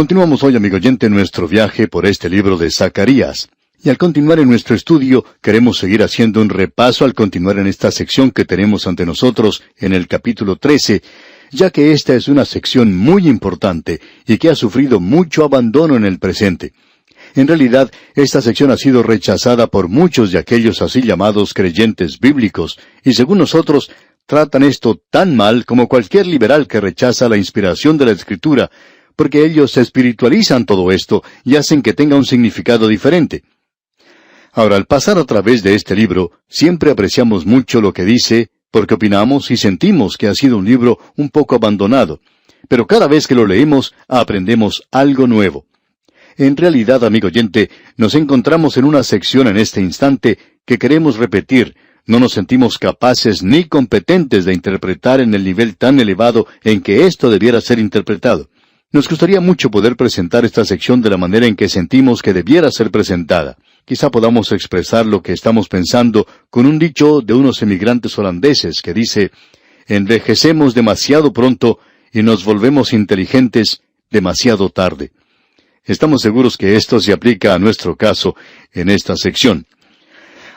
Continuamos hoy, amigo oyente, nuestro viaje por este libro de Zacarías. Y al continuar en nuestro estudio, queremos seguir haciendo un repaso al continuar en esta sección que tenemos ante nosotros en el capítulo 13, ya que esta es una sección muy importante y que ha sufrido mucho abandono en el presente. En realidad, esta sección ha sido rechazada por muchos de aquellos así llamados creyentes bíblicos, y según nosotros, tratan esto tan mal como cualquier liberal que rechaza la inspiración de la Escritura, porque ellos espiritualizan todo esto y hacen que tenga un significado diferente. Ahora, al pasar a través de este libro, siempre apreciamos mucho lo que dice, porque opinamos y sentimos que ha sido un libro un poco abandonado, pero cada vez que lo leemos aprendemos algo nuevo. En realidad, amigo oyente, nos encontramos en una sección en este instante que queremos repetir, no nos sentimos capaces ni competentes de interpretar en el nivel tan elevado en que esto debiera ser interpretado. Nos gustaría mucho poder presentar esta sección de la manera en que sentimos que debiera ser presentada. Quizá podamos expresar lo que estamos pensando con un dicho de unos emigrantes holandeses que dice, envejecemos demasiado pronto y nos volvemos inteligentes demasiado tarde. Estamos seguros que esto se aplica a nuestro caso en esta sección.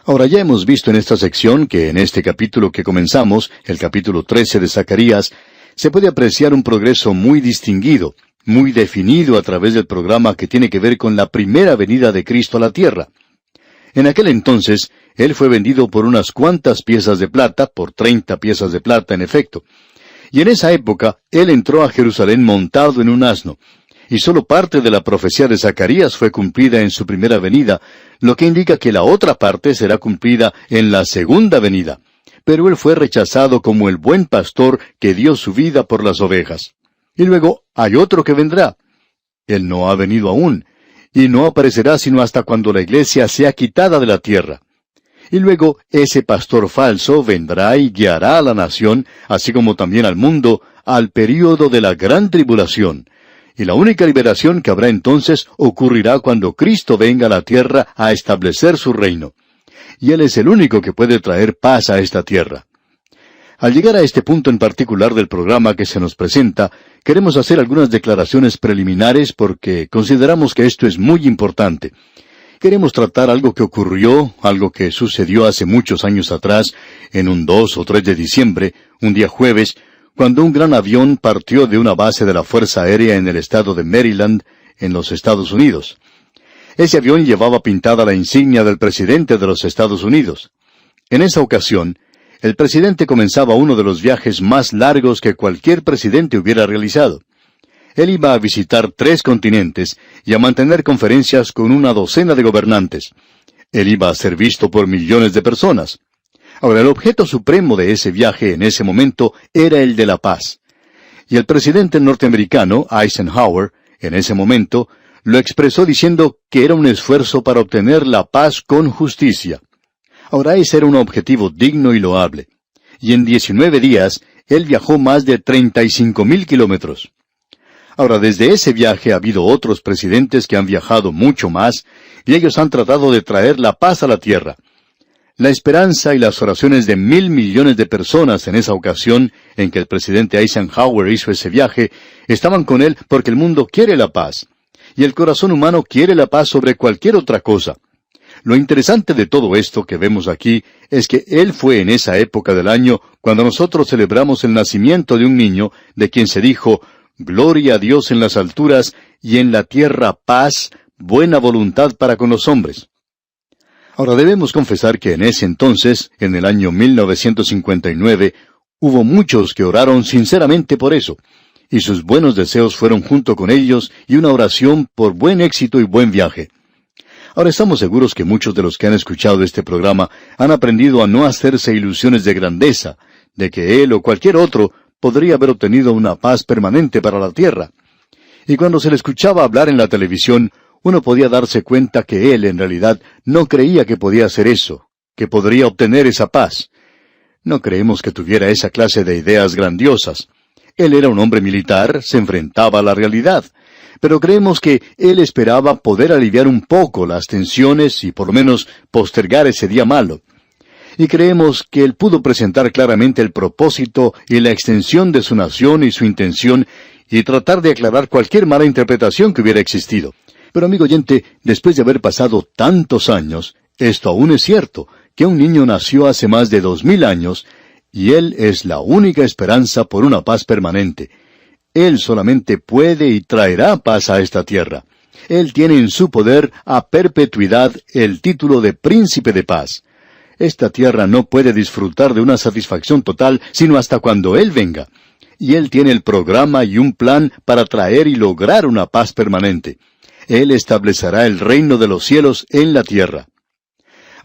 Ahora ya hemos visto en esta sección que en este capítulo que comenzamos, el capítulo 13 de Zacarías, se puede apreciar un progreso muy distinguido, muy definido a través del programa que tiene que ver con la primera venida de Cristo a la tierra. En aquel entonces, Él fue vendido por unas cuantas piezas de plata, por treinta piezas de plata en efecto. Y en esa época, Él entró a Jerusalén montado en un asno, y solo parte de la profecía de Zacarías fue cumplida en su primera venida, lo que indica que la otra parte será cumplida en la segunda venida pero él fue rechazado como el buen pastor que dio su vida por las ovejas. Y luego hay otro que vendrá. Él no ha venido aún, y no aparecerá sino hasta cuando la iglesia sea quitada de la tierra. Y luego ese pastor falso vendrá y guiará a la nación, así como también al mundo, al período de la gran tribulación. Y la única liberación que habrá entonces ocurrirá cuando Cristo venga a la tierra a establecer su reino y Él es el único que puede traer paz a esta tierra. Al llegar a este punto en particular del programa que se nos presenta, queremos hacer algunas declaraciones preliminares porque consideramos que esto es muy importante. Queremos tratar algo que ocurrió, algo que sucedió hace muchos años atrás, en un 2 o 3 de diciembre, un día jueves, cuando un gran avión partió de una base de la Fuerza Aérea en el estado de Maryland, en los Estados Unidos. Ese avión llevaba pintada la insignia del presidente de los Estados Unidos. En esa ocasión, el presidente comenzaba uno de los viajes más largos que cualquier presidente hubiera realizado. Él iba a visitar tres continentes y a mantener conferencias con una docena de gobernantes. Él iba a ser visto por millones de personas. Ahora, el objeto supremo de ese viaje en ese momento era el de la paz. Y el presidente norteamericano, Eisenhower, en ese momento, lo expresó diciendo que era un esfuerzo para obtener la paz con justicia. Ahora ese era un objetivo digno y loable. Y en 19 días, él viajó más de 35 mil kilómetros. Ahora, desde ese viaje ha habido otros presidentes que han viajado mucho más, y ellos han tratado de traer la paz a la tierra. La esperanza y las oraciones de mil millones de personas en esa ocasión en que el presidente Eisenhower hizo ese viaje estaban con él porque el mundo quiere la paz y el corazón humano quiere la paz sobre cualquier otra cosa. Lo interesante de todo esto que vemos aquí es que Él fue en esa época del año cuando nosotros celebramos el nacimiento de un niño de quien se dijo, Gloria a Dios en las alturas y en la tierra paz, buena voluntad para con los hombres. Ahora debemos confesar que en ese entonces, en el año 1959, hubo muchos que oraron sinceramente por eso, y sus buenos deseos fueron junto con ellos y una oración por buen éxito y buen viaje. Ahora estamos seguros que muchos de los que han escuchado este programa han aprendido a no hacerse ilusiones de grandeza, de que él o cualquier otro podría haber obtenido una paz permanente para la tierra. Y cuando se le escuchaba hablar en la televisión, uno podía darse cuenta que él en realidad no creía que podía hacer eso, que podría obtener esa paz. No creemos que tuviera esa clase de ideas grandiosas. Él era un hombre militar, se enfrentaba a la realidad, pero creemos que él esperaba poder aliviar un poco las tensiones y por lo menos postergar ese día malo. Y creemos que él pudo presentar claramente el propósito y la extensión de su nación y su intención, y tratar de aclarar cualquier mala interpretación que hubiera existido. Pero amigo oyente, después de haber pasado tantos años, esto aún es cierto, que un niño nació hace más de dos mil años, y Él es la única esperanza por una paz permanente. Él solamente puede y traerá paz a esta tierra. Él tiene en su poder a perpetuidad el título de príncipe de paz. Esta tierra no puede disfrutar de una satisfacción total sino hasta cuando Él venga. Y Él tiene el programa y un plan para traer y lograr una paz permanente. Él establecerá el reino de los cielos en la tierra.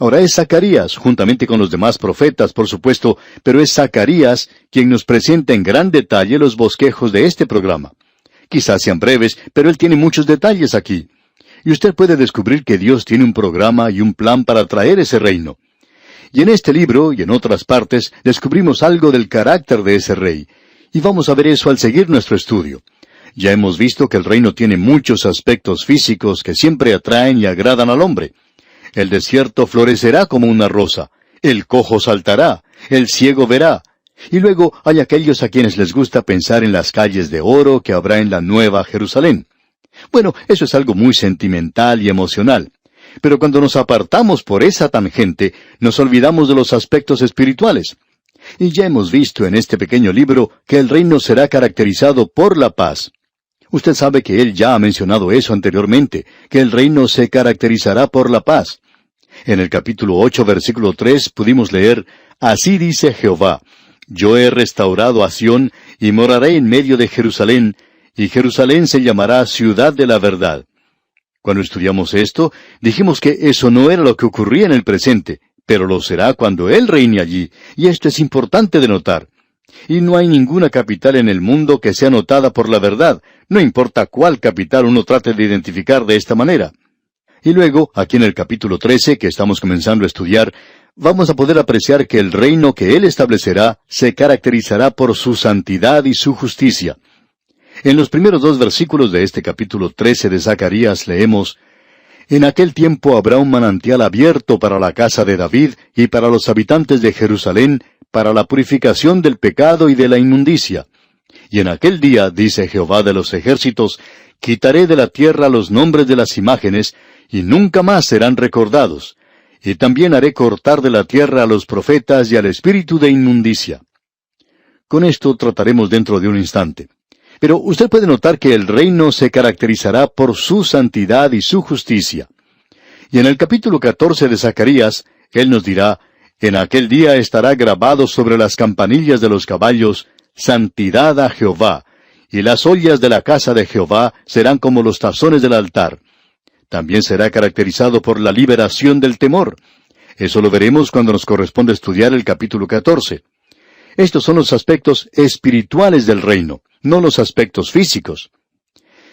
Ahora es Zacarías, juntamente con los demás profetas, por supuesto, pero es Zacarías quien nos presenta en gran detalle los bosquejos de este programa. Quizás sean breves, pero él tiene muchos detalles aquí. Y usted puede descubrir que Dios tiene un programa y un plan para traer ese reino. Y en este libro y en otras partes descubrimos algo del carácter de ese rey. Y vamos a ver eso al seguir nuestro estudio. Ya hemos visto que el reino tiene muchos aspectos físicos que siempre atraen y agradan al hombre. El desierto florecerá como una rosa, el cojo saltará, el ciego verá, y luego hay aquellos a quienes les gusta pensar en las calles de oro que habrá en la nueva Jerusalén. Bueno, eso es algo muy sentimental y emocional. Pero cuando nos apartamos por esa tangente, nos olvidamos de los aspectos espirituales. Y ya hemos visto en este pequeño libro que el reino será caracterizado por la paz. Usted sabe que él ya ha mencionado eso anteriormente, que el reino se caracterizará por la paz. En el capítulo 8, versículo 3 pudimos leer, Así dice Jehová, yo he restaurado a Sión y moraré en medio de Jerusalén, y Jerusalén se llamará ciudad de la verdad. Cuando estudiamos esto, dijimos que eso no era lo que ocurría en el presente, pero lo será cuando Él reine allí, y esto es importante de notar. Y no hay ninguna capital en el mundo que sea notada por la verdad, no importa cuál capital uno trate de identificar de esta manera. Y luego, aquí en el capítulo 13, que estamos comenzando a estudiar, vamos a poder apreciar que el reino que Él establecerá se caracterizará por su santidad y su justicia. En los primeros dos versículos de este capítulo 13 de Zacarías leemos, En aquel tiempo habrá un manantial abierto para la casa de David y para los habitantes de Jerusalén, para la purificación del pecado y de la inmundicia. Y en aquel día, dice Jehová de los ejércitos, quitaré de la tierra los nombres de las imágenes, y nunca más serán recordados, y también haré cortar de la tierra a los profetas y al espíritu de inmundicia. Con esto trataremos dentro de un instante. Pero usted puede notar que el reino se caracterizará por su santidad y su justicia. Y en el capítulo 14 de Zacarías, él nos dirá, En aquel día estará grabado sobre las campanillas de los caballos, Santidad a Jehová, y las ollas de la casa de Jehová serán como los tazones del altar. También será caracterizado por la liberación del temor. Eso lo veremos cuando nos corresponde estudiar el capítulo 14. Estos son los aspectos espirituales del reino, no los aspectos físicos.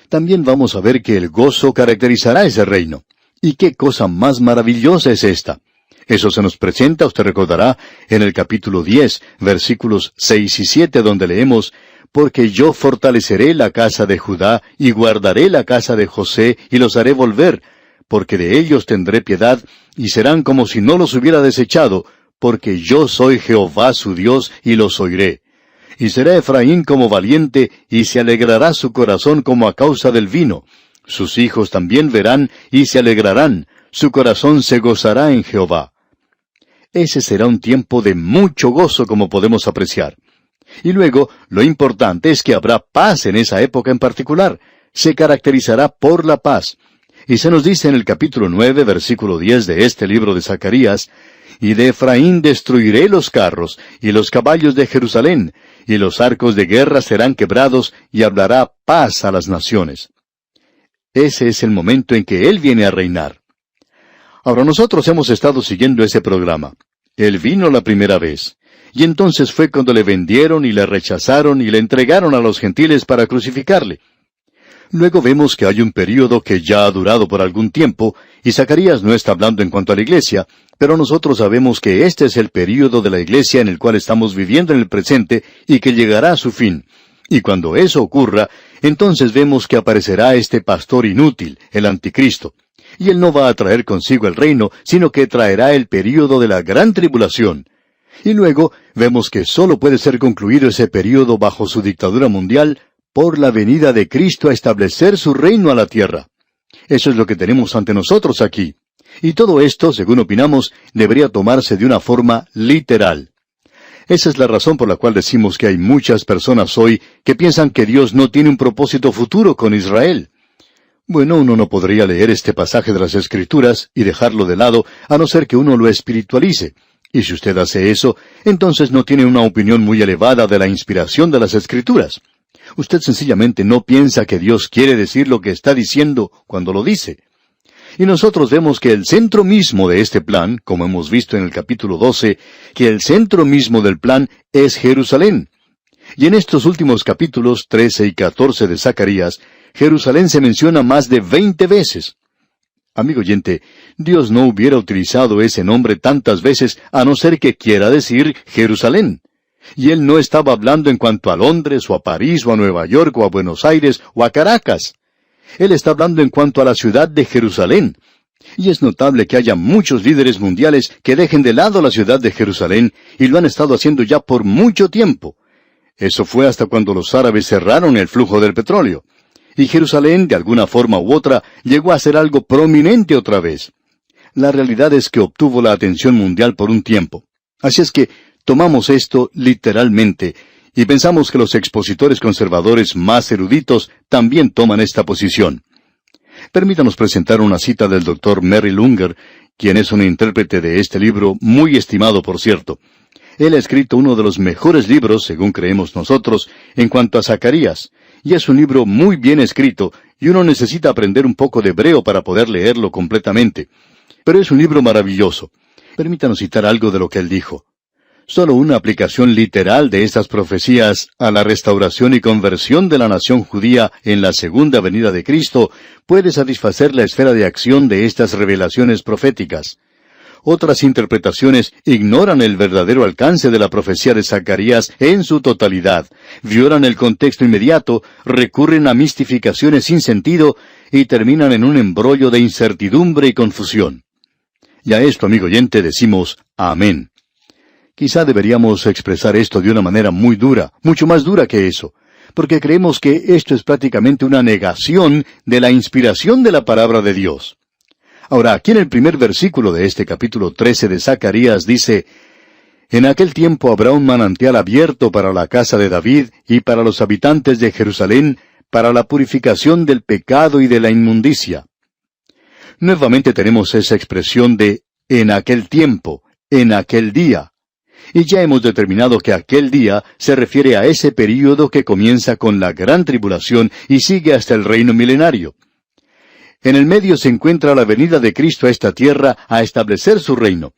También vamos a ver que el gozo caracterizará ese reino. ¿Y qué cosa más maravillosa es esta? Eso se nos presenta, usted recordará, en el capítulo 10, versículos 6 y 7, donde leemos, porque yo fortaleceré la casa de Judá y guardaré la casa de José y los haré volver, porque de ellos tendré piedad y serán como si no los hubiera desechado, porque yo soy Jehová su Dios y los oiré. Y será Efraín como valiente y se alegrará su corazón como a causa del vino. Sus hijos también verán y se alegrarán, su corazón se gozará en Jehová. Ese será un tiempo de mucho gozo como podemos apreciar. Y luego, lo importante es que habrá paz en esa época en particular. Se caracterizará por la paz. Y se nos dice en el capítulo nueve, versículo diez de este libro de Zacarías, Y de Efraín destruiré los carros, y los caballos de Jerusalén, y los arcos de guerra serán quebrados, y hablará paz a las naciones. Ese es el momento en que Él viene a reinar. Ahora nosotros hemos estado siguiendo ese programa. Él vino la primera vez. Y entonces fue cuando le vendieron y le rechazaron y le entregaron a los gentiles para crucificarle. Luego vemos que hay un período que ya ha durado por algún tiempo, y Zacarías no está hablando en cuanto a la iglesia, pero nosotros sabemos que este es el período de la iglesia en el cual estamos viviendo en el presente y que llegará a su fin. Y cuando eso ocurra, entonces vemos que aparecerá este pastor inútil, el anticristo. Y él no va a traer consigo el reino, sino que traerá el período de la gran tribulación. Y luego vemos que sólo puede ser concluido ese período bajo su dictadura mundial por la venida de Cristo a establecer su reino a la tierra. Eso es lo que tenemos ante nosotros aquí. Y todo esto, según opinamos, debería tomarse de una forma literal. Esa es la razón por la cual decimos que hay muchas personas hoy que piensan que Dios no tiene un propósito futuro con Israel. Bueno, uno no podría leer este pasaje de las Escrituras y dejarlo de lado, a no ser que uno lo espiritualice. Y si usted hace eso, entonces no tiene una opinión muy elevada de la inspiración de las Escrituras. Usted sencillamente no piensa que Dios quiere decir lo que está diciendo cuando lo dice. Y nosotros vemos que el centro mismo de este plan, como hemos visto en el capítulo 12, que el centro mismo del plan es Jerusalén. Y en estos últimos capítulos 13 y 14 de Zacarías, Jerusalén se menciona más de veinte veces. Amigo oyente, Dios no hubiera utilizado ese nombre tantas veces a no ser que quiera decir Jerusalén. Y él no estaba hablando en cuanto a Londres o a París o a Nueva York o a Buenos Aires o a Caracas. Él está hablando en cuanto a la ciudad de Jerusalén. Y es notable que haya muchos líderes mundiales que dejen de lado la ciudad de Jerusalén y lo han estado haciendo ya por mucho tiempo. Eso fue hasta cuando los árabes cerraron el flujo del petróleo. Y Jerusalén, de alguna forma u otra, llegó a ser algo prominente otra vez. La realidad es que obtuvo la atención mundial por un tiempo. Así es que tomamos esto literalmente y pensamos que los expositores conservadores más eruditos también toman esta posición. Permítanos presentar una cita del doctor Merrill Unger, quien es un intérprete de este libro, muy estimado por cierto. Él ha escrito uno de los mejores libros, según creemos nosotros, en cuanto a Zacarías, y es un libro muy bien escrito, y uno necesita aprender un poco de hebreo para poder leerlo completamente. Pero es un libro maravilloso. Permítanos citar algo de lo que él dijo. Solo una aplicación literal de estas profecías a la restauración y conversión de la nación judía en la segunda venida de Cristo puede satisfacer la esfera de acción de estas revelaciones proféticas. Otras interpretaciones ignoran el verdadero alcance de la profecía de Zacarías en su totalidad, violan el contexto inmediato, recurren a mistificaciones sin sentido y terminan en un embrollo de incertidumbre y confusión. Y a esto, amigo oyente, decimos Amén. Quizá deberíamos expresar esto de una manera muy dura, mucho más dura que eso, porque creemos que esto es prácticamente una negación de la inspiración de la palabra de Dios. Ahora, aquí en el primer versículo de este capítulo 13 de Zacarías dice, En aquel tiempo habrá un manantial abierto para la casa de David y para los habitantes de Jerusalén, para la purificación del pecado y de la inmundicia. Nuevamente tenemos esa expresión de en aquel tiempo, en aquel día. Y ya hemos determinado que aquel día se refiere a ese período que comienza con la gran tribulación y sigue hasta el reino milenario. En el medio se encuentra la venida de Cristo a esta tierra a establecer su reino.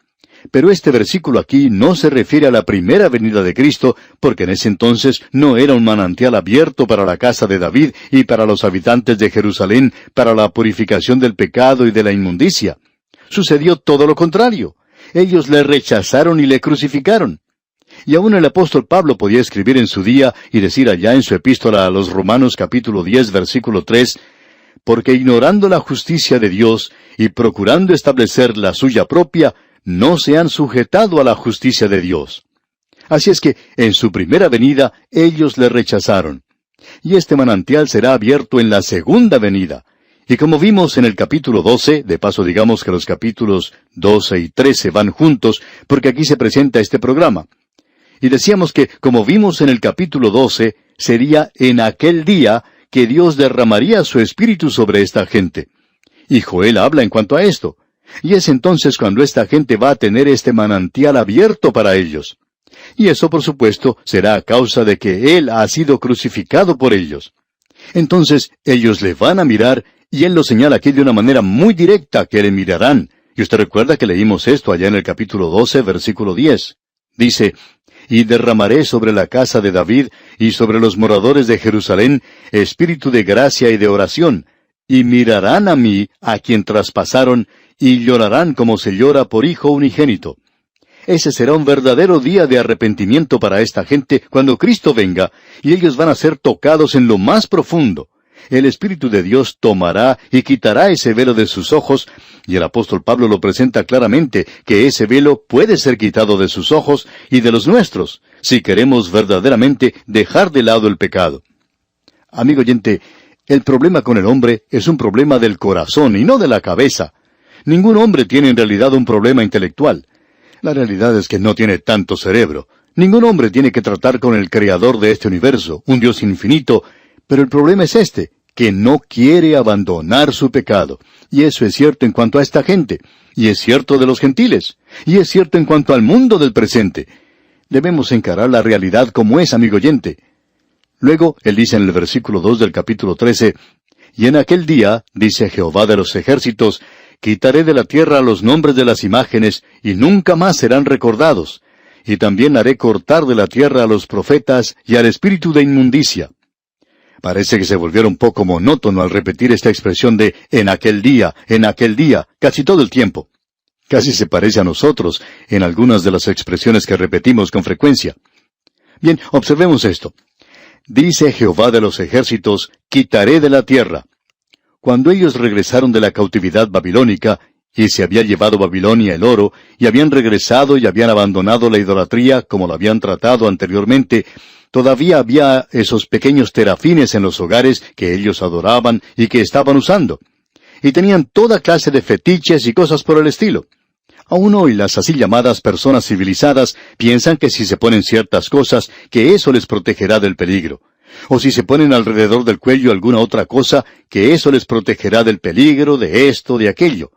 Pero este versículo aquí no se refiere a la primera venida de Cristo, porque en ese entonces no era un manantial abierto para la casa de David y para los habitantes de Jerusalén para la purificación del pecado y de la inmundicia. Sucedió todo lo contrario ellos le rechazaron y le crucificaron. Y aún el apóstol Pablo podía escribir en su día y decir allá en su epístola a los Romanos capítulo 10 versículo 3, porque ignorando la justicia de Dios y procurando establecer la suya propia, no se han sujetado a la justicia de Dios. Así es que, en su primera venida, ellos le rechazaron. Y este manantial será abierto en la segunda venida, y como vimos en el capítulo 12, de paso digamos que los capítulos 12 y 13 van juntos, porque aquí se presenta este programa. Y decíamos que, como vimos en el capítulo 12, sería en aquel día que Dios derramaría su espíritu sobre esta gente. Y Joel habla en cuanto a esto. Y es entonces cuando esta gente va a tener este manantial abierto para ellos. Y eso, por supuesto, será a causa de que Él ha sido crucificado por ellos. Entonces ellos le van a mirar y él lo señala aquí de una manera muy directa que le mirarán. Y usted recuerda que leímos esto allá en el capítulo 12, versículo 10. Dice, Y derramaré sobre la casa de David y sobre los moradores de Jerusalén espíritu de gracia y de oración, y mirarán a mí, a quien traspasaron, y llorarán como se llora por hijo unigénito. Ese será un verdadero día de arrepentimiento para esta gente cuando Cristo venga, y ellos van a ser tocados en lo más profundo el Espíritu de Dios tomará y quitará ese velo de sus ojos, y el apóstol Pablo lo presenta claramente, que ese velo puede ser quitado de sus ojos y de los nuestros, si queremos verdaderamente dejar de lado el pecado. Amigo oyente, el problema con el hombre es un problema del corazón y no de la cabeza. Ningún hombre tiene en realidad un problema intelectual. La realidad es que no tiene tanto cerebro. Ningún hombre tiene que tratar con el creador de este universo, un Dios infinito, pero el problema es este, que no quiere abandonar su pecado. Y eso es cierto en cuanto a esta gente, y es cierto de los gentiles, y es cierto en cuanto al mundo del presente. Debemos encarar la realidad como es, amigo oyente. Luego, él dice en el versículo 2 del capítulo 13, Y en aquel día, dice Jehová de los ejércitos, quitaré de la tierra los nombres de las imágenes, y nunca más serán recordados. Y también haré cortar de la tierra a los profetas y al espíritu de inmundicia. Parece que se volviera un poco monótono al repetir esta expresión de en aquel día, en aquel día, casi todo el tiempo. Casi se parece a nosotros en algunas de las expresiones que repetimos con frecuencia. Bien, observemos esto. Dice Jehová de los ejércitos, quitaré de la tierra. Cuando ellos regresaron de la cautividad babilónica, y se había llevado Babilonia el oro, y habían regresado y habían abandonado la idolatría como lo habían tratado anteriormente, todavía había esos pequeños terafines en los hogares que ellos adoraban y que estaban usando. Y tenían toda clase de fetiches y cosas por el estilo. Aún hoy las así llamadas personas civilizadas piensan que si se ponen ciertas cosas, que eso les protegerá del peligro. O si se ponen alrededor del cuello alguna otra cosa, que eso les protegerá del peligro, de esto, de aquello.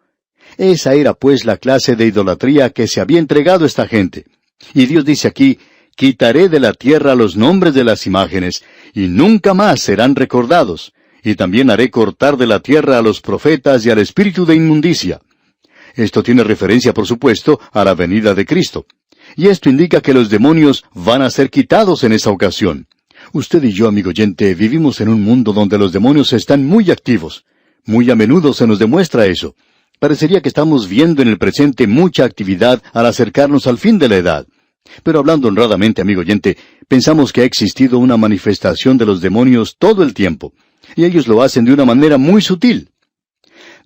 Esa era pues la clase de idolatría que se había entregado esta gente. Y Dios dice aquí, quitaré de la tierra los nombres de las imágenes, y nunca más serán recordados, y también haré cortar de la tierra a los profetas y al espíritu de inmundicia. Esto tiene referencia, por supuesto, a la venida de Cristo. Y esto indica que los demonios van a ser quitados en esa ocasión. Usted y yo, amigo oyente, vivimos en un mundo donde los demonios están muy activos. Muy a menudo se nos demuestra eso. Parecería que estamos viendo en el presente mucha actividad al acercarnos al fin de la edad. Pero hablando honradamente, amigo oyente, pensamos que ha existido una manifestación de los demonios todo el tiempo, y ellos lo hacen de una manera muy sutil.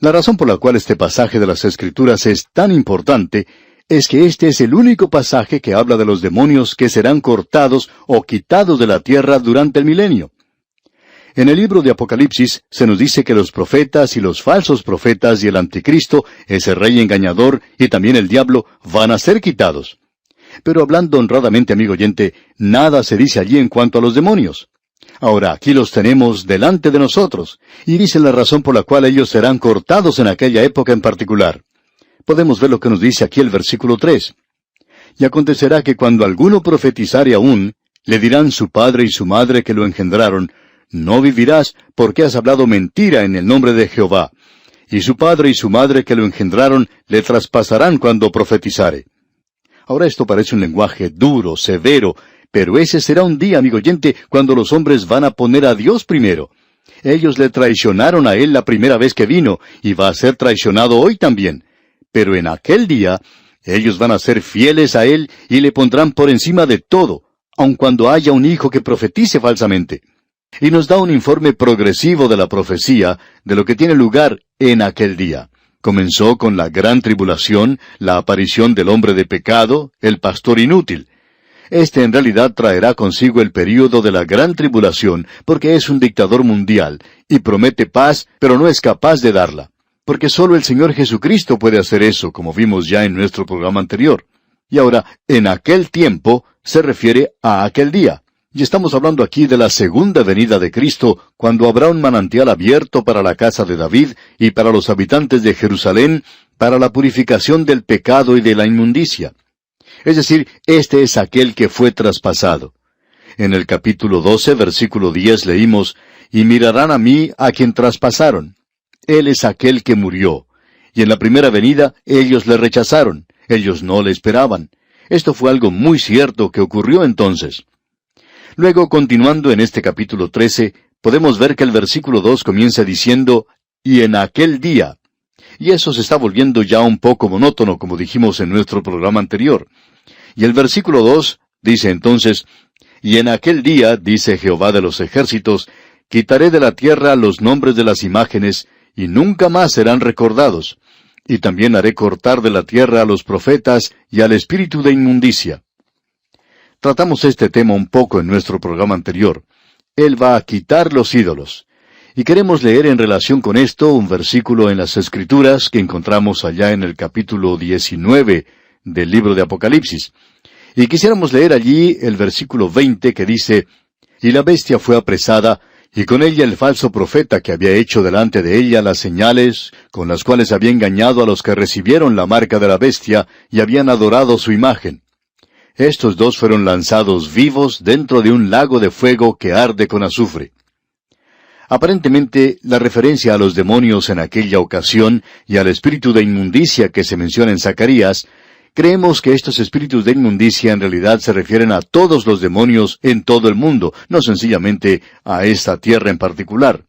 La razón por la cual este pasaje de las Escrituras es tan importante es que este es el único pasaje que habla de los demonios que serán cortados o quitados de la tierra durante el milenio. En el libro de Apocalipsis se nos dice que los profetas y los falsos profetas y el anticristo, ese rey engañador y también el diablo van a ser quitados. Pero hablando honradamente, amigo oyente, nada se dice allí en cuanto a los demonios. Ahora, aquí los tenemos delante de nosotros, y dice la razón por la cual ellos serán cortados en aquella época en particular. Podemos ver lo que nos dice aquí el versículo 3. Y acontecerá que cuando alguno profetizare aún, le dirán su padre y su madre que lo engendraron, no vivirás porque has hablado mentira en el nombre de Jehová. Y su padre y su madre que lo engendraron le traspasarán cuando profetizare. Ahora esto parece un lenguaje duro, severo, pero ese será un día, amigo oyente, cuando los hombres van a poner a Dios primero. Ellos le traicionaron a Él la primera vez que vino, y va a ser traicionado hoy también. Pero en aquel día, ellos van a ser fieles a Él y le pondrán por encima de todo, aun cuando haya un hijo que profetice falsamente. Y nos da un informe progresivo de la profecía, de lo que tiene lugar en aquel día. Comenzó con la gran tribulación, la aparición del hombre de pecado, el pastor inútil. Este en realidad traerá consigo el período de la gran tribulación, porque es un dictador mundial, y promete paz, pero no es capaz de darla. Porque solo el Señor Jesucristo puede hacer eso, como vimos ya en nuestro programa anterior. Y ahora, en aquel tiempo, se refiere a aquel día. Y estamos hablando aquí de la segunda venida de Cristo, cuando habrá un manantial abierto para la casa de David y para los habitantes de Jerusalén, para la purificación del pecado y de la inmundicia. Es decir, este es aquel que fue traspasado. En el capítulo 12, versículo 10 leímos, Y mirarán a mí a quien traspasaron. Él es aquel que murió. Y en la primera venida ellos le rechazaron, ellos no le esperaban. Esto fue algo muy cierto que ocurrió entonces. Luego, continuando en este capítulo 13, podemos ver que el versículo 2 comienza diciendo, y en aquel día. Y eso se está volviendo ya un poco monótono, como dijimos en nuestro programa anterior. Y el versículo 2 dice entonces, y en aquel día, dice Jehová de los ejércitos, quitaré de la tierra los nombres de las imágenes, y nunca más serán recordados. Y también haré cortar de la tierra a los profetas y al espíritu de inmundicia. Tratamos este tema un poco en nuestro programa anterior. Él va a quitar los ídolos. Y queremos leer en relación con esto un versículo en las Escrituras que encontramos allá en el capítulo 19 del libro de Apocalipsis. Y quisiéramos leer allí el versículo 20 que dice, Y la bestia fue apresada, y con ella el falso profeta que había hecho delante de ella las señales con las cuales había engañado a los que recibieron la marca de la bestia y habían adorado su imagen. Estos dos fueron lanzados vivos dentro de un lago de fuego que arde con azufre. Aparentemente, la referencia a los demonios en aquella ocasión y al espíritu de inmundicia que se menciona en Zacarías Creemos que estos espíritus de inmundicia en realidad se refieren a todos los demonios en todo el mundo, no sencillamente a esta tierra en particular.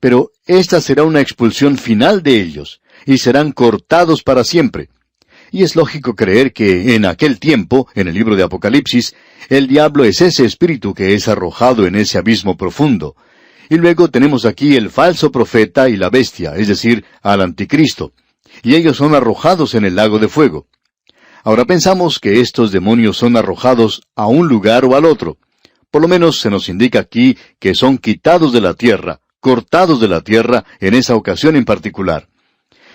Pero esta será una expulsión final de ellos, y serán cortados para siempre. Y es lógico creer que en aquel tiempo, en el libro de Apocalipsis, el diablo es ese espíritu que es arrojado en ese abismo profundo. Y luego tenemos aquí el falso profeta y la bestia, es decir, al anticristo. Y ellos son arrojados en el lago de fuego. Ahora pensamos que estos demonios son arrojados a un lugar o al otro. Por lo menos se nos indica aquí que son quitados de la tierra, cortados de la tierra en esa ocasión en particular.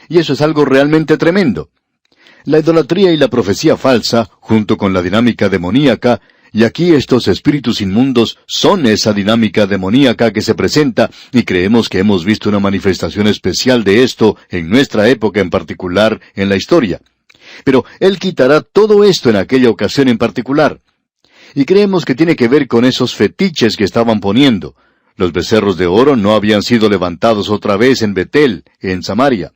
Y eso es algo realmente tremendo. La idolatría y la profecía falsa, junto con la dinámica demoníaca, y aquí estos espíritus inmundos son esa dinámica demoníaca que se presenta y creemos que hemos visto una manifestación especial de esto en nuestra época en particular en la historia. Pero Él quitará todo esto en aquella ocasión en particular. Y creemos que tiene que ver con esos fetiches que estaban poniendo. Los becerros de oro no habían sido levantados otra vez en Betel, en Samaria.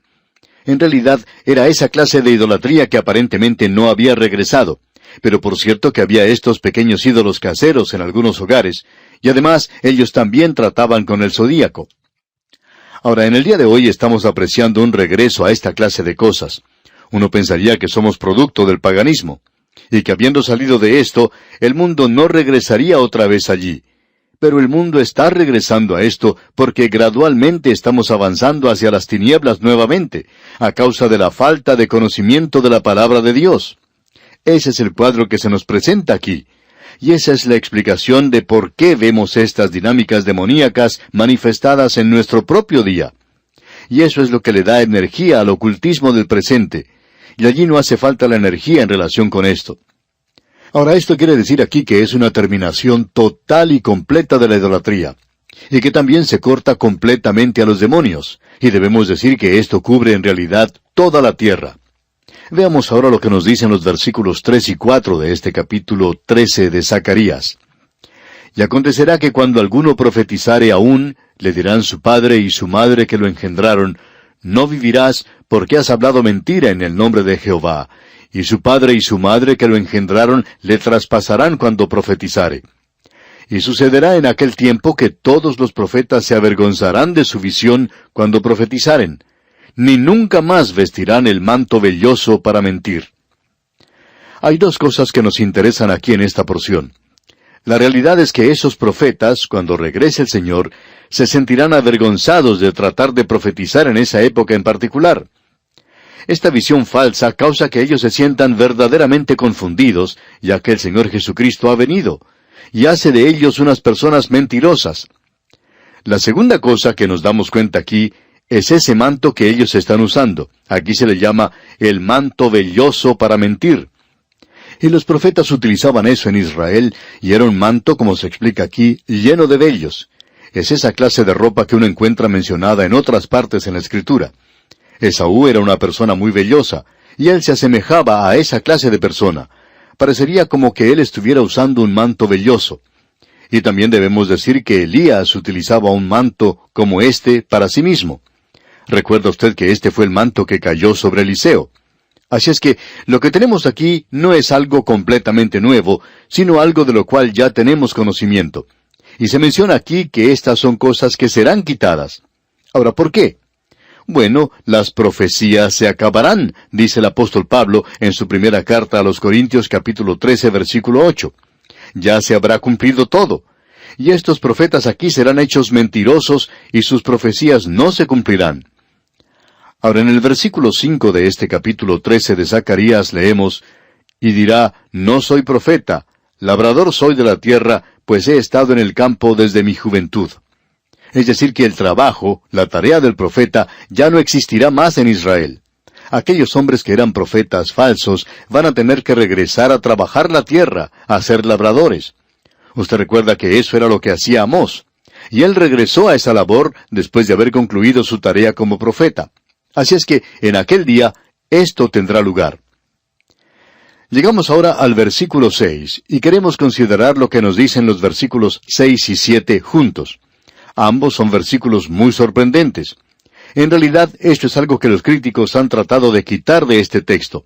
En realidad era esa clase de idolatría que aparentemente no había regresado. Pero por cierto que había estos pequeños ídolos caseros en algunos hogares, y además ellos también trataban con el zodíaco. Ahora, en el día de hoy estamos apreciando un regreso a esta clase de cosas. Uno pensaría que somos producto del paganismo, y que habiendo salido de esto, el mundo no regresaría otra vez allí. Pero el mundo está regresando a esto porque gradualmente estamos avanzando hacia las tinieblas nuevamente, a causa de la falta de conocimiento de la palabra de Dios. Ese es el cuadro que se nos presenta aquí. Y esa es la explicación de por qué vemos estas dinámicas demoníacas manifestadas en nuestro propio día. Y eso es lo que le da energía al ocultismo del presente, y allí no hace falta la energía en relación con esto. Ahora, esto quiere decir aquí que es una terminación total y completa de la idolatría, y que también se corta completamente a los demonios, y debemos decir que esto cubre en realidad toda la tierra. Veamos ahora lo que nos dicen los versículos tres y cuatro de este capítulo trece de Zacarías. Y acontecerá que cuando alguno profetizare aún, le dirán su padre y su madre que lo engendraron, no vivirás porque has hablado mentira en el nombre de Jehová, y su padre y su madre que lo engendraron le traspasarán cuando profetizare. Y sucederá en aquel tiempo que todos los profetas se avergonzarán de su visión cuando profetizaren, ni nunca más vestirán el manto velloso para mentir. Hay dos cosas que nos interesan aquí en esta porción. La realidad es que esos profetas, cuando regrese el Señor, se sentirán avergonzados de tratar de profetizar en esa época en particular. Esta visión falsa causa que ellos se sientan verdaderamente confundidos, ya que el Señor Jesucristo ha venido, y hace de ellos unas personas mentirosas. La segunda cosa que nos damos cuenta aquí es ese manto que ellos están usando. Aquí se le llama el manto velloso para mentir. Y los profetas utilizaban eso en Israel, y era un manto, como se explica aquí, lleno de vellos. Es esa clase de ropa que uno encuentra mencionada en otras partes en la Escritura. Esaú era una persona muy vellosa, y él se asemejaba a esa clase de persona. Parecería como que él estuviera usando un manto velloso. Y también debemos decir que Elías utilizaba un manto como este para sí mismo. Recuerda usted que este fue el manto que cayó sobre Eliseo. Así es que lo que tenemos aquí no es algo completamente nuevo, sino algo de lo cual ya tenemos conocimiento. Y se menciona aquí que estas son cosas que serán quitadas. Ahora, ¿por qué? Bueno, las profecías se acabarán, dice el apóstol Pablo en su primera carta a los Corintios capítulo 13 versículo 8. Ya se habrá cumplido todo. Y estos profetas aquí serán hechos mentirosos y sus profecías no se cumplirán. Ahora en el versículo 5 de este capítulo 13 de Zacarías leemos, y dirá, no soy profeta, labrador soy de la tierra, pues he estado en el campo desde mi juventud. Es decir, que el trabajo, la tarea del profeta, ya no existirá más en Israel. Aquellos hombres que eran profetas falsos van a tener que regresar a trabajar la tierra, a ser labradores. Usted recuerda que eso era lo que hacía Amós. Y él regresó a esa labor después de haber concluido su tarea como profeta. Así es que en aquel día esto tendrá lugar. Llegamos ahora al versículo 6 y queremos considerar lo que nos dicen los versículos 6 y 7 juntos. Ambos son versículos muy sorprendentes. En realidad, esto es algo que los críticos han tratado de quitar de este texto.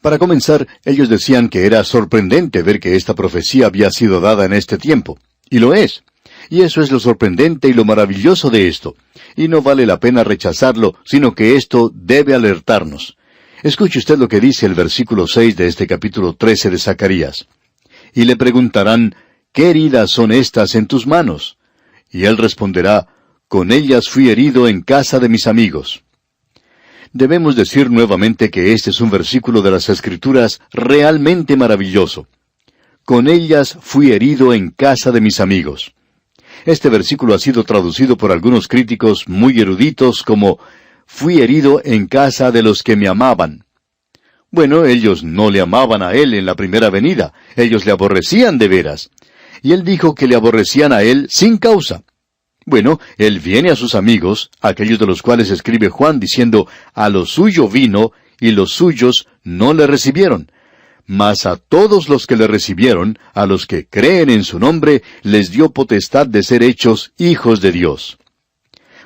Para comenzar, ellos decían que era sorprendente ver que esta profecía había sido dada en este tiempo. Y lo es. Y eso es lo sorprendente y lo maravilloso de esto. Y no vale la pena rechazarlo, sino que esto debe alertarnos. Escuche usted lo que dice el versículo 6 de este capítulo 13 de Zacarías. Y le preguntarán, ¿qué heridas son estas en tus manos? Y él responderá, Con ellas fui herido en casa de mis amigos. Debemos decir nuevamente que este es un versículo de las Escrituras realmente maravilloso. Con ellas fui herido en casa de mis amigos. Este versículo ha sido traducido por algunos críticos muy eruditos como fui herido en casa de los que me amaban. Bueno, ellos no le amaban a él en la primera venida, ellos le aborrecían de veras y él dijo que le aborrecían a él sin causa. Bueno, él viene a sus amigos, aquellos de los cuales escribe Juan diciendo, a lo suyo vino, y los suyos no le recibieron. Mas a todos los que le recibieron, a los que creen en su nombre, les dio potestad de ser hechos hijos de Dios.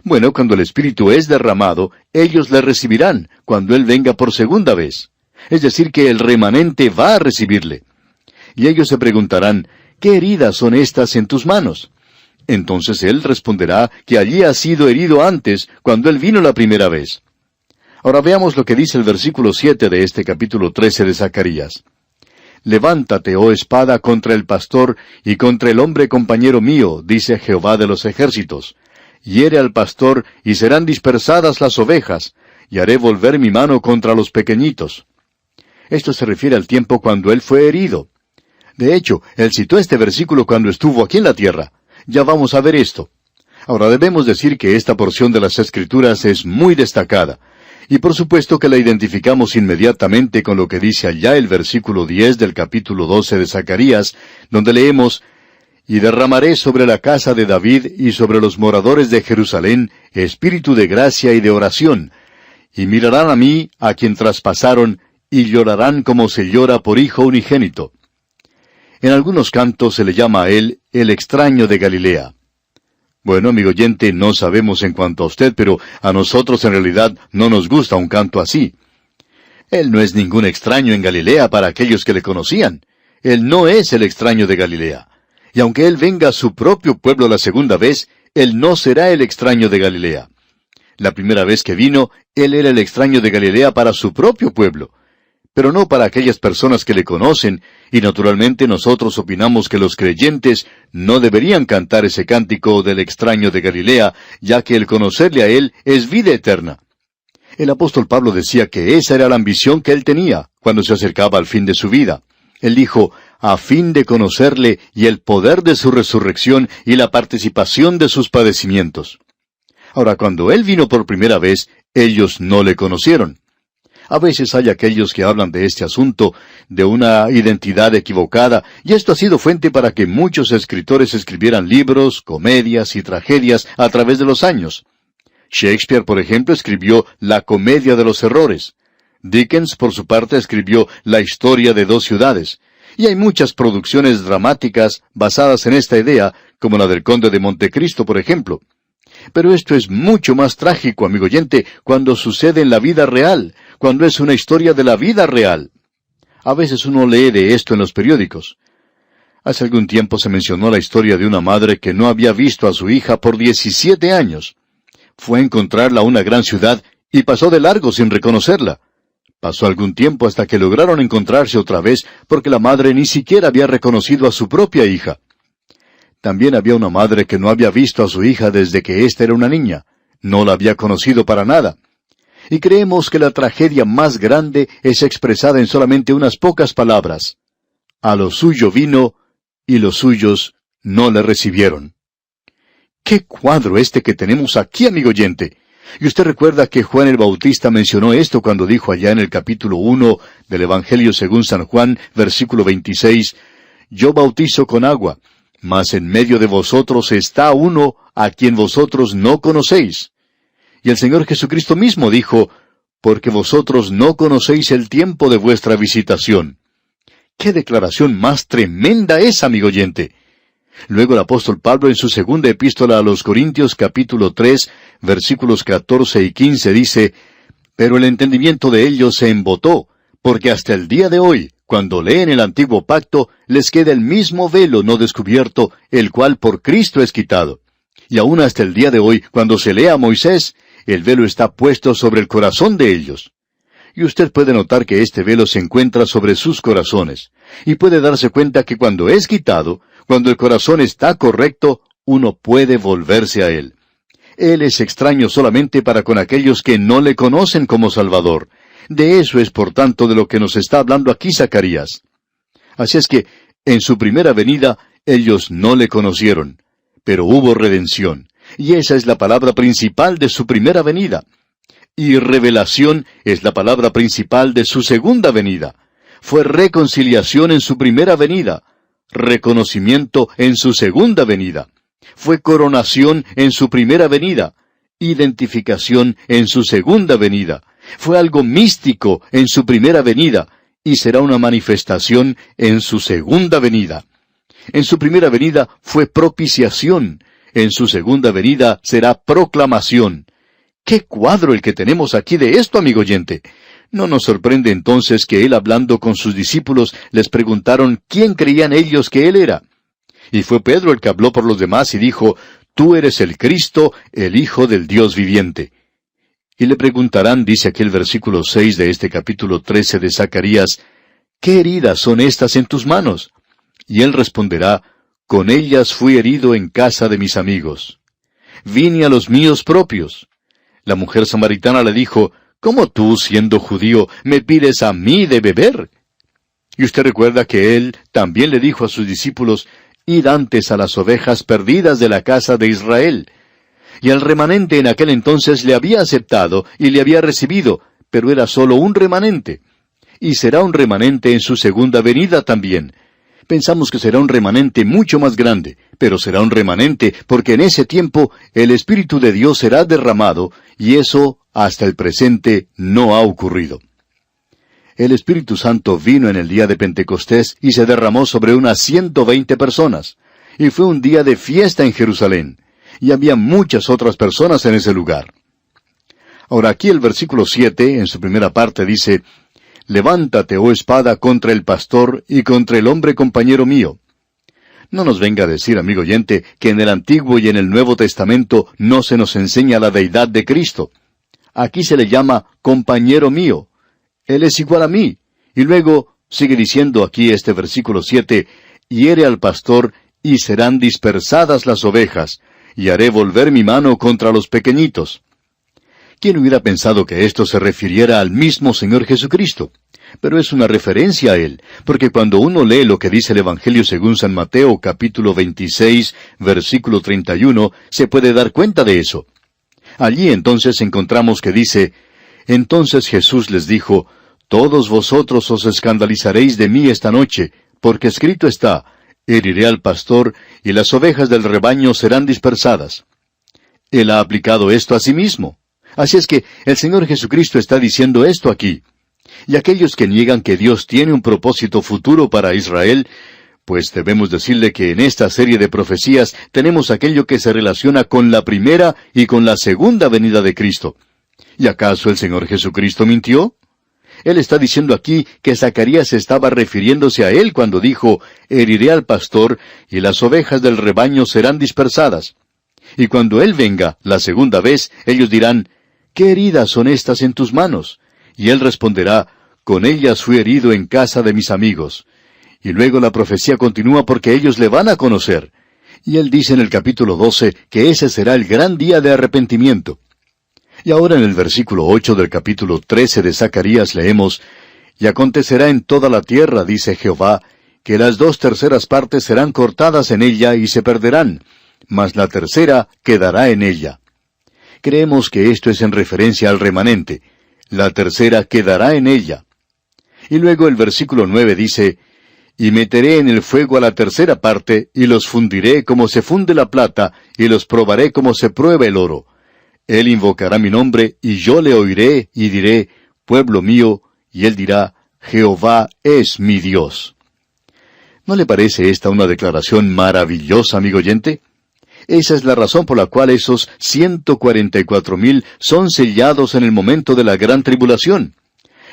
Bueno, cuando el Espíritu es derramado, ellos le recibirán, cuando Él venga por segunda vez. Es decir, que el remanente va a recibirle. Y ellos se preguntarán, ¿qué heridas son estas en tus manos? Entonces él responderá que allí ha sido herido antes, cuando él vino la primera vez. Ahora veamos lo que dice el versículo siete de este capítulo trece de Zacarías. Levántate, oh espada, contra el pastor y contra el hombre compañero mío, dice Jehová de los ejércitos. Hiere al pastor y serán dispersadas las ovejas, y haré volver mi mano contra los pequeñitos. Esto se refiere al tiempo cuando él fue herido. De hecho, él citó este versículo cuando estuvo aquí en la tierra. Ya vamos a ver esto. Ahora debemos decir que esta porción de las Escrituras es muy destacada, y por supuesto que la identificamos inmediatamente con lo que dice allá el versículo 10 del capítulo 12 de Zacarías, donde leemos, Y derramaré sobre la casa de David y sobre los moradores de Jerusalén espíritu de gracia y de oración, y mirarán a mí, a quien traspasaron, y llorarán como se llora por hijo unigénito. En algunos cantos se le llama a él el extraño de Galilea. Bueno, amigo oyente, no sabemos en cuanto a usted, pero a nosotros en realidad no nos gusta un canto así. Él no es ningún extraño en Galilea para aquellos que le conocían. Él no es el extraño de Galilea. Y aunque Él venga a su propio pueblo la segunda vez, Él no será el extraño de Galilea. La primera vez que vino, Él era el extraño de Galilea para su propio pueblo pero no para aquellas personas que le conocen, y naturalmente nosotros opinamos que los creyentes no deberían cantar ese cántico del extraño de Galilea, ya que el conocerle a Él es vida eterna. El apóstol Pablo decía que esa era la ambición que él tenía cuando se acercaba al fin de su vida. Él dijo, a fin de conocerle y el poder de su resurrección y la participación de sus padecimientos. Ahora, cuando él vino por primera vez, ellos no le conocieron. A veces hay aquellos que hablan de este asunto, de una identidad equivocada, y esto ha sido fuente para que muchos escritores escribieran libros, comedias y tragedias a través de los años. Shakespeare, por ejemplo, escribió La Comedia de los Errores. Dickens, por su parte, escribió La Historia de dos ciudades. Y hay muchas producciones dramáticas basadas en esta idea, como la del Conde de Montecristo, por ejemplo. Pero esto es mucho más trágico, amigo oyente, cuando sucede en la vida real, cuando es una historia de la vida real. A veces uno lee de esto en los periódicos. Hace algún tiempo se mencionó la historia de una madre que no había visto a su hija por 17 años. Fue a encontrarla a una gran ciudad y pasó de largo sin reconocerla. Pasó algún tiempo hasta que lograron encontrarse otra vez porque la madre ni siquiera había reconocido a su propia hija. También había una madre que no había visto a su hija desde que ésta era una niña. No la había conocido para nada y creemos que la tragedia más grande es expresada en solamente unas pocas palabras. A lo suyo vino, y los suyos no le recibieron. ¡Qué cuadro este que tenemos aquí, amigo oyente! Y usted recuerda que Juan el Bautista mencionó esto cuando dijo allá en el capítulo 1 del Evangelio según San Juan, versículo 26, Yo bautizo con agua, mas en medio de vosotros está uno a quien vosotros no conocéis. Y el Señor Jesucristo mismo dijo, Porque vosotros no conocéis el tiempo de vuestra visitación. ¡Qué declaración más tremenda es, amigo oyente! Luego el apóstol Pablo en su segunda epístola a los Corintios capítulo 3 versículos 14 y 15 dice, Pero el entendimiento de ellos se embotó, porque hasta el día de hoy, cuando leen el antiguo pacto, les queda el mismo velo no descubierto, el cual por Cristo es quitado. Y aún hasta el día de hoy, cuando se lea a Moisés, el velo está puesto sobre el corazón de ellos. Y usted puede notar que este velo se encuentra sobre sus corazones, y puede darse cuenta que cuando es quitado, cuando el corazón está correcto, uno puede volverse a Él. Él es extraño solamente para con aquellos que no le conocen como Salvador. De eso es por tanto de lo que nos está hablando aquí Zacarías. Así es que, en su primera venida, ellos no le conocieron, pero hubo redención, y esa es la palabra principal de su primera venida. Y revelación es la palabra principal de su segunda venida. Fue reconciliación en su primera venida, reconocimiento en su segunda venida. Fue coronación en su primera venida, identificación en su segunda venida. Fue algo místico en su primera venida y será una manifestación en su segunda venida. En su primera venida fue propiciación, en su segunda venida será proclamación. ¡Qué cuadro el que tenemos aquí de esto, amigo oyente! No nos sorprende entonces que él hablando con sus discípulos les preguntaron quién creían ellos que él era. Y fue Pedro el que habló por los demás y dijo, Tú eres el Cristo, el Hijo del Dios viviente. Y le preguntarán, dice aquel versículo seis de este capítulo trece de Zacarías, ¿qué heridas son estas en tus manos? Y él responderá, Con ellas fui herido en casa de mis amigos. Vine a los míos propios. La mujer samaritana le dijo, ¿Cómo tú, siendo judío, me pides a mí de beber? Y usted recuerda que él también le dijo a sus discípulos, Id antes a las ovejas perdidas de la casa de Israel. Y el remanente en aquel entonces le había aceptado y le había recibido, pero era solo un remanente. Y será un remanente en su segunda venida también. Pensamos que será un remanente mucho más grande, pero será un remanente porque en ese tiempo el Espíritu de Dios será derramado, y eso hasta el presente no ha ocurrido. El Espíritu Santo vino en el día de Pentecostés y se derramó sobre unas ciento veinte personas, y fue un día de fiesta en Jerusalén, y había muchas otras personas en ese lugar. Ahora aquí el versículo siete, en su primera parte, dice, Levántate, oh espada, contra el pastor y contra el hombre compañero mío. No nos venga a decir, amigo oyente, que en el Antiguo y en el Nuevo Testamento no se nos enseña la deidad de Cristo. Aquí se le llama compañero mío. Él es igual a mí. Y luego sigue diciendo aquí este versículo siete, hiere al pastor y serán dispersadas las ovejas, y haré volver mi mano contra los pequeñitos. ¿Quién hubiera pensado que esto se refiriera al mismo Señor Jesucristo? Pero es una referencia a Él, porque cuando uno lee lo que dice el Evangelio según San Mateo capítulo 26, versículo 31, se puede dar cuenta de eso. Allí entonces encontramos que dice, Entonces Jesús les dijo, Todos vosotros os escandalizaréis de mí esta noche, porque escrito está, Heriré al pastor, y las ovejas del rebaño serán dispersadas. Él ha aplicado esto a sí mismo. Así es que el Señor Jesucristo está diciendo esto aquí. Y aquellos que niegan que Dios tiene un propósito futuro para Israel, pues debemos decirle que en esta serie de profecías tenemos aquello que se relaciona con la primera y con la segunda venida de Cristo. ¿Y acaso el Señor Jesucristo mintió? Él está diciendo aquí que Zacarías estaba refiriéndose a él cuando dijo, heriré al pastor y las ovejas del rebaño serán dispersadas. Y cuando él venga la segunda vez, ellos dirán, ¿qué heridas son estas en tus manos? Y él responderá, con ellas fui herido en casa de mis amigos. Y luego la profecía continúa porque ellos le van a conocer. Y él dice en el capítulo 12 que ese será el gran día de arrepentimiento. Y ahora en el versículo 8 del capítulo 13 de Zacarías leemos, Y acontecerá en toda la tierra, dice Jehová, que las dos terceras partes serán cortadas en ella y se perderán, mas la tercera quedará en ella. Creemos que esto es en referencia al remanente. La tercera quedará en ella. Y luego el versículo nueve dice, Y meteré en el fuego a la tercera parte, y los fundiré como se funde la plata, y los probaré como se prueba el oro. Él invocará mi nombre, y yo le oiré, y diré, Pueblo mío, y él dirá, Jehová es mi Dios. ¿No le parece esta una declaración maravillosa, amigo oyente? Esa es la razón por la cual esos ciento cuarenta y cuatro mil son sellados en el momento de la gran tribulación.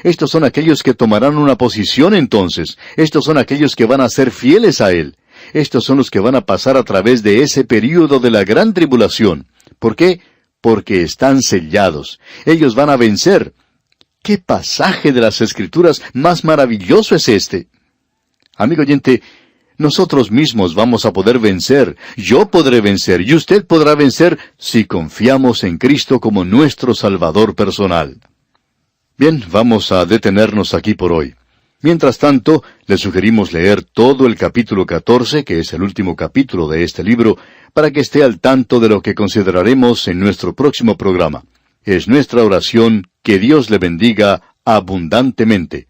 Estos son aquellos que tomarán una posición entonces. Estos son aquellos que van a ser fieles a Él. Estos son los que van a pasar a través de ese período de la gran tribulación. ¿Por qué? Porque están sellados. Ellos van a vencer. ¿Qué pasaje de las Escrituras más maravilloso es este? Amigo oyente, nosotros mismos vamos a poder vencer, yo podré vencer y usted podrá vencer si confiamos en Cristo como nuestro Salvador personal. Bien, vamos a detenernos aquí por hoy. Mientras tanto, le sugerimos leer todo el capítulo 14, que es el último capítulo de este libro, para que esté al tanto de lo que consideraremos en nuestro próximo programa. Es nuestra oración que Dios le bendiga abundantemente.